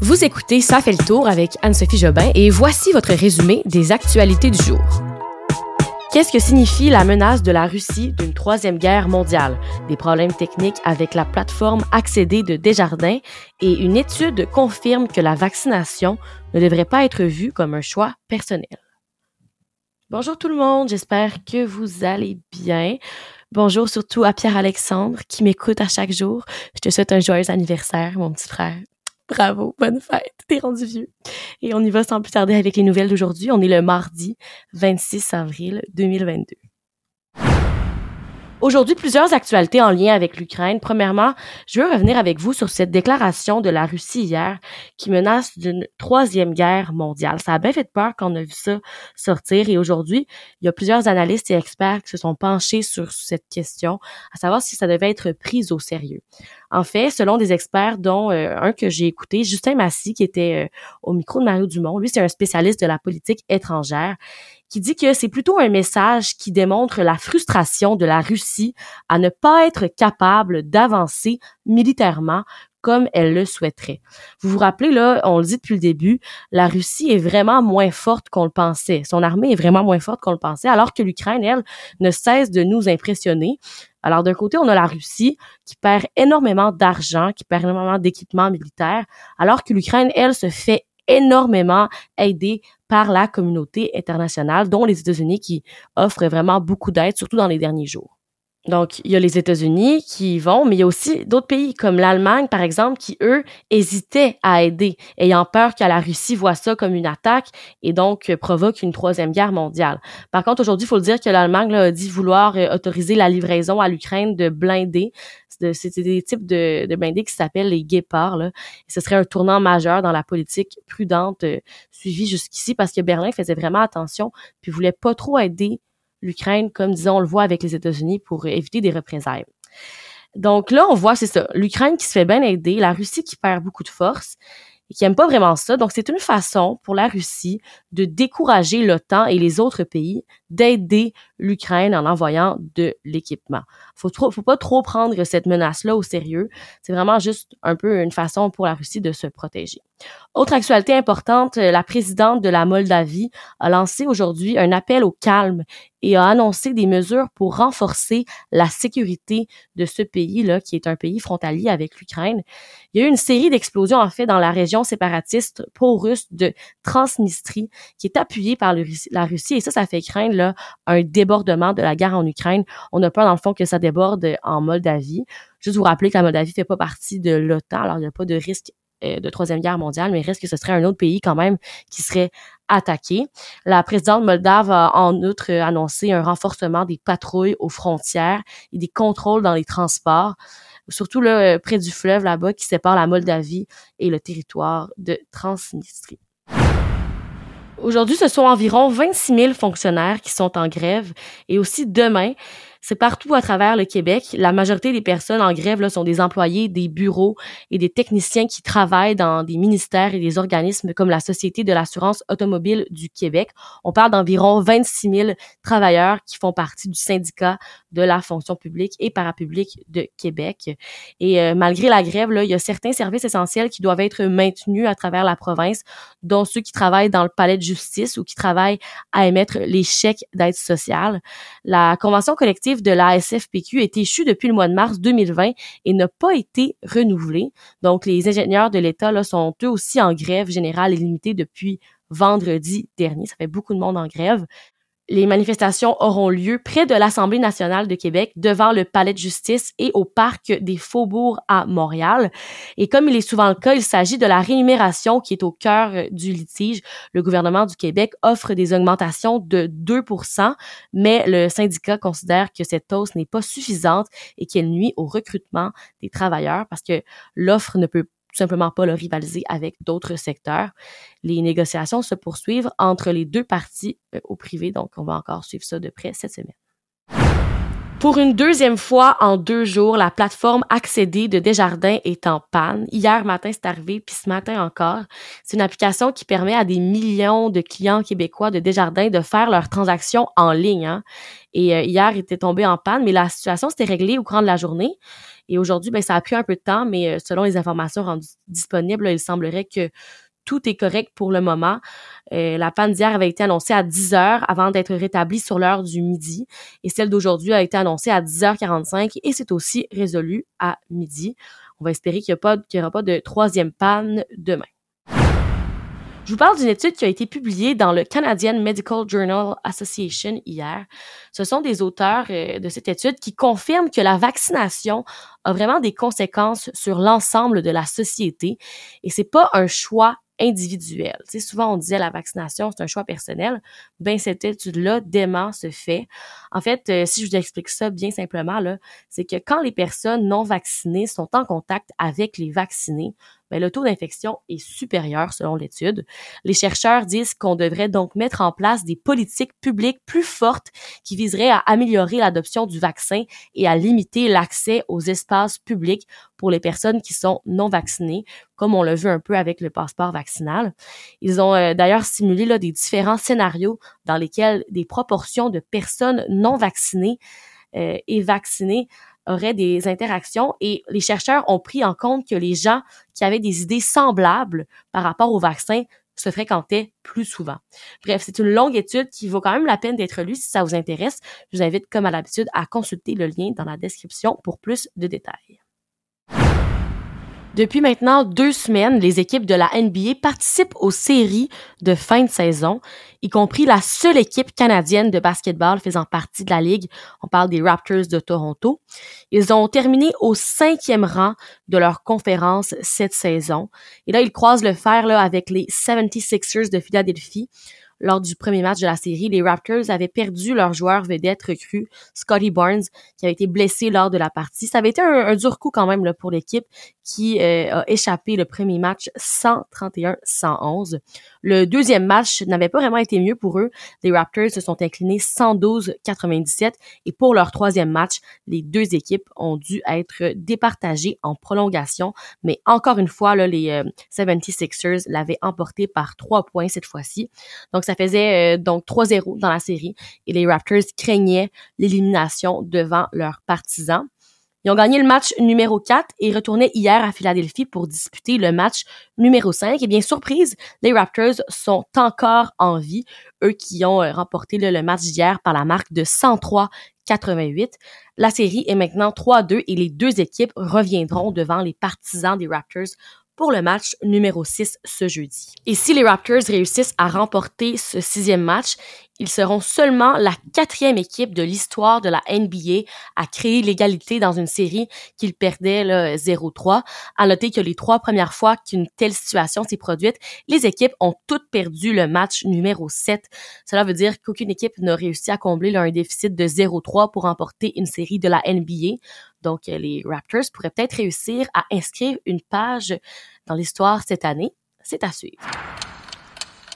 Vous écoutez Ça fait le tour avec Anne-Sophie Jobin et voici votre résumé des actualités du jour. Qu'est-ce que signifie la menace de la Russie d'une troisième guerre mondiale? Des problèmes techniques avec la plateforme accédée de Desjardins et une étude confirme que la vaccination ne devrait pas être vue comme un choix personnel. Bonjour tout le monde, j'espère que vous allez bien. Bonjour surtout à Pierre-Alexandre qui m'écoute à chaque jour. Je te souhaite un joyeux anniversaire, mon petit frère. Bravo, bonne fête, t'es rendu vieux. Et on y va sans plus tarder avec les nouvelles d'aujourd'hui. On est le mardi 26 avril 2022. Aujourd'hui, plusieurs actualités en lien avec l'Ukraine. Premièrement, je veux revenir avec vous sur cette déclaration de la Russie hier qui menace d'une troisième guerre mondiale. Ça a bien fait peur quand on a vu ça sortir et aujourd'hui, il y a plusieurs analystes et experts qui se sont penchés sur cette question, à savoir si ça devait être pris au sérieux. En fait, selon des experts, dont euh, un que j'ai écouté, Justin Massy, qui était euh, au micro de Mario Dumont, lui c'est un spécialiste de la politique étrangère, qui dit que c'est plutôt un message qui démontre la frustration de la Russie à ne pas être capable d'avancer militairement comme elle le souhaiterait. Vous vous rappelez, là, on le dit depuis le début, la Russie est vraiment moins forte qu'on le pensait. Son armée est vraiment moins forte qu'on le pensait, alors que l'Ukraine, elle, ne cesse de nous impressionner. Alors d'un côté, on a la Russie qui perd énormément d'argent, qui perd énormément d'équipements militaires, alors que l'Ukraine, elle, se fait énormément aider par la communauté internationale, dont les États-Unis qui offrent vraiment beaucoup d'aide, surtout dans les derniers jours. Donc, il y a les États-Unis qui y vont, mais il y a aussi d'autres pays comme l'Allemagne, par exemple, qui, eux, hésitaient à aider, ayant peur que la Russie voit ça comme une attaque et donc provoque une troisième guerre mondiale. Par contre, aujourd'hui, il faut le dire que l'Allemagne a dit vouloir euh, autoriser la livraison à l'Ukraine de blindés. C'est des types de, de blindés qui s'appellent les guépards. Là. ce serait un tournant majeur dans la politique prudente euh, suivie jusqu'ici parce que Berlin faisait vraiment attention puis voulait pas trop aider l'Ukraine, comme disons, on le voit avec les États-Unis pour éviter des représailles. Donc là, on voit, c'est ça, l'Ukraine qui se fait bien aider, la Russie qui perd beaucoup de force et qui aime pas vraiment ça. Donc c'est une façon pour la Russie de décourager l'OTAN et les autres pays d'aider l'Ukraine en envoyant de l'équipement. Faut trop, faut pas trop prendre cette menace-là au sérieux. C'est vraiment juste un peu une façon pour la Russie de se protéger. Autre actualité importante, la présidente de la Moldavie a lancé aujourd'hui un appel au calme et a annoncé des mesures pour renforcer la sécurité de ce pays-là, qui est un pays frontalier avec l'Ukraine. Il y a eu une série d'explosions, en fait, dans la région séparatiste pro-russe de Transnistrie, qui est appuyée par la Russie, et ça, ça fait craindre un débordement de la guerre en Ukraine. On a peur, dans le fond, que ça déborde en Moldavie. Juste vous rappeler que la Moldavie fait pas partie de l'OTAN, alors il n'y a pas de risque euh, de troisième guerre mondiale, mais reste que ce serait un autre pays quand même qui serait attaqué. La présidente moldave a en outre annoncé un renforcement des patrouilles aux frontières et des contrôles dans les transports, surtout là, euh, près du fleuve là-bas qui sépare la Moldavie et le territoire de Transnistrie. Aujourd'hui, ce sont environ 26 000 fonctionnaires qui sont en grève et aussi demain, c'est partout à travers le Québec. La majorité des personnes en grève là, sont des employés des bureaux et des techniciens qui travaillent dans des ministères et des organismes comme la Société de l'assurance automobile du Québec. On parle d'environ 26 000 travailleurs qui font partie du syndicat de la fonction publique et parapublique de Québec. Et euh, malgré la grève, là, il y a certains services essentiels qui doivent être maintenus à travers la province, dont ceux qui travaillent dans le palais de justice ou qui travaillent à émettre les chèques d'aide sociale. La convention collective de la SFPQ est échu depuis le mois de mars 2020 et n'a pas été renouvelé. Donc, les ingénieurs de l'État sont eux aussi en grève générale et limitée depuis vendredi dernier. Ça fait beaucoup de monde en grève les manifestations auront lieu près de l'Assemblée nationale de Québec, devant le Palais de justice et au Parc des Faubourgs à Montréal. Et comme il est souvent le cas, il s'agit de la rémunération qui est au cœur euh, du litige. Le gouvernement du Québec offre des augmentations de 2% mais le syndicat considère que cette hausse n'est pas suffisante et qu'elle nuit au recrutement des travailleurs parce que l'offre ne peut simplement pas le rivaliser avec d'autres secteurs. Les négociations se poursuivent entre les deux parties euh, au privé, donc on va encore suivre ça de près cette semaine. Pour une deuxième fois en deux jours, la plateforme accédée de Desjardins est en panne. Hier matin, c'est arrivé, puis ce matin encore. C'est une application qui permet à des millions de clients québécois de Desjardins de faire leurs transactions en ligne. Hein. Et euh, hier, il était tombé en panne, mais la situation s'était réglée au cours de la journée. Et aujourd'hui, ben, ça a pris un peu de temps, mais euh, selon les informations rendues disponibles, il semblerait que tout est correct pour le moment. Euh, la panne d'hier avait été annoncée à 10 heures avant d'être rétablie sur l'heure du midi. Et celle d'aujourd'hui a été annoncée à 10h45 et c'est aussi résolu à midi. On va espérer qu'il n'y aura pas de troisième panne demain. Je vous parle d'une étude qui a été publiée dans le Canadian Medical Journal Association hier. Ce sont des auteurs euh, de cette étude qui confirment que la vaccination a vraiment des conséquences sur l'ensemble de la société et c'est pas un choix individuel. Souvent on disait la vaccination c'est un choix personnel. Ben cette étude-là dément ce fait. En fait, euh, si je vous explique ça bien simplement là, c'est que quand les personnes non vaccinées sont en contact avec les vaccinés, mais le taux d'infection est supérieur selon l'étude. Les chercheurs disent qu'on devrait donc mettre en place des politiques publiques plus fortes qui viseraient à améliorer l'adoption du vaccin et à limiter l'accès aux espaces publics pour les personnes qui sont non vaccinées, comme on l'a vu un peu avec le passeport vaccinal. Ils ont euh, d'ailleurs simulé là, des différents scénarios dans lesquels des proportions de personnes non vaccinées euh, et vaccinées auraient des interactions et les chercheurs ont pris en compte que les gens qui avaient des idées semblables par rapport au vaccin se fréquentaient plus souvent. Bref, c'est une longue étude qui vaut quand même la peine d'être lue si ça vous intéresse. Je vous invite, comme à l'habitude, à consulter le lien dans la description pour plus de détails. Depuis maintenant deux semaines, les équipes de la NBA participent aux séries de fin de saison, y compris la seule équipe canadienne de basketball faisant partie de la ligue. On parle des Raptors de Toronto. Ils ont terminé au cinquième rang de leur conférence cette saison. Et là, ils croisent le fer là, avec les 76ers de Philadelphie lors du premier match de la série, les Raptors avaient perdu leur joueur vedette recru, Scotty Barnes, qui avait été blessé lors de la partie. Ça avait été un, dur coup quand même là, pour l'équipe qui euh, a échappé le premier match 131-111. Le deuxième match n'avait pas vraiment été mieux pour eux. Les Raptors se sont inclinés 112-97 et pour leur troisième match, les deux équipes ont dû être départagées en prolongation. Mais encore une fois, les 76ers euh, l'avaient emporté par trois points cette fois-ci. Donc ça faisait euh, donc 3-0 dans la série et les Raptors craignaient l'élimination devant leurs partisans. Ils ont gagné le match numéro 4 et retournaient hier à Philadelphie pour disputer le match numéro 5. Et bien, surprise, les Raptors sont encore en vie, eux qui ont euh, remporté le match d'hier par la marque de 103-88. La série est maintenant 3-2 et les deux équipes reviendront devant les partisans des Raptors pour le match numéro 6 ce jeudi. Et si les Raptors réussissent à remporter ce sixième match, ils seront seulement la quatrième équipe de l'histoire de la NBA à créer l'égalité dans une série qu'ils perdaient 0-3. À noter que les trois premières fois qu'une telle situation s'est produite, les équipes ont toutes perdu le match numéro 7. Cela veut dire qu'aucune équipe n'a réussi à combler un déficit de 0-3 pour remporter une série de la NBA. Donc les Raptors pourraient peut-être réussir à inscrire une page dans l'histoire cette année. C'est à suivre.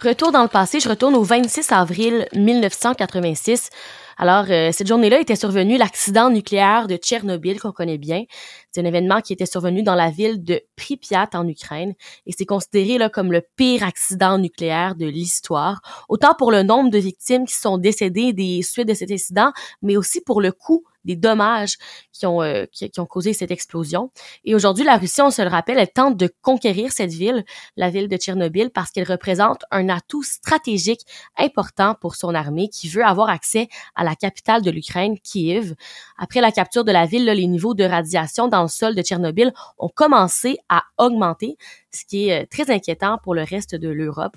Retour dans le passé, je retourne au 26 avril 1986. Alors, euh, cette journée-là était survenu l'accident nucléaire de Tchernobyl qu'on connaît bien. C'est un événement qui était survenu dans la ville de Pripyat en Ukraine et c'est considéré là, comme le pire accident nucléaire de l'histoire, autant pour le nombre de victimes qui sont décédées des suites de cet incident, mais aussi pour le coût des dommages qui ont, euh, qui, ont causé cette explosion. Et aujourd'hui, la Russie, on se le rappelle, elle tente de conquérir cette ville, la ville de Tchernobyl, parce qu'elle représente un atout stratégique important pour son armée qui veut avoir accès à la capitale de l'Ukraine, Kiev. Après la capture de la ville, les niveaux de radiation dans le sol de Tchernobyl ont commencé à augmenter ce qui est euh, très inquiétant pour le reste de l'Europe.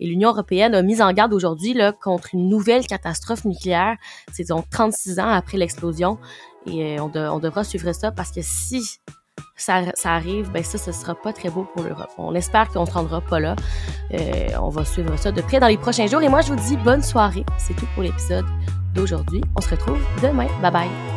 Et l'Union européenne a mis en garde aujourd'hui là, contre une nouvelle catastrophe nucléaire. C'est donc 36 ans après l'explosion. Et euh, on, devra suivre ça parce que si ça, arrive, ben ça, ce sera pas très beau pour l'Europe. On espère qu'on se rendra pas là. Euh, on va suivre ça de près dans les prochains jours. Et moi, je vous dis bonne soirée. C'est tout pour l'épisode d'aujourd'hui. On se retrouve demain. Bye bye.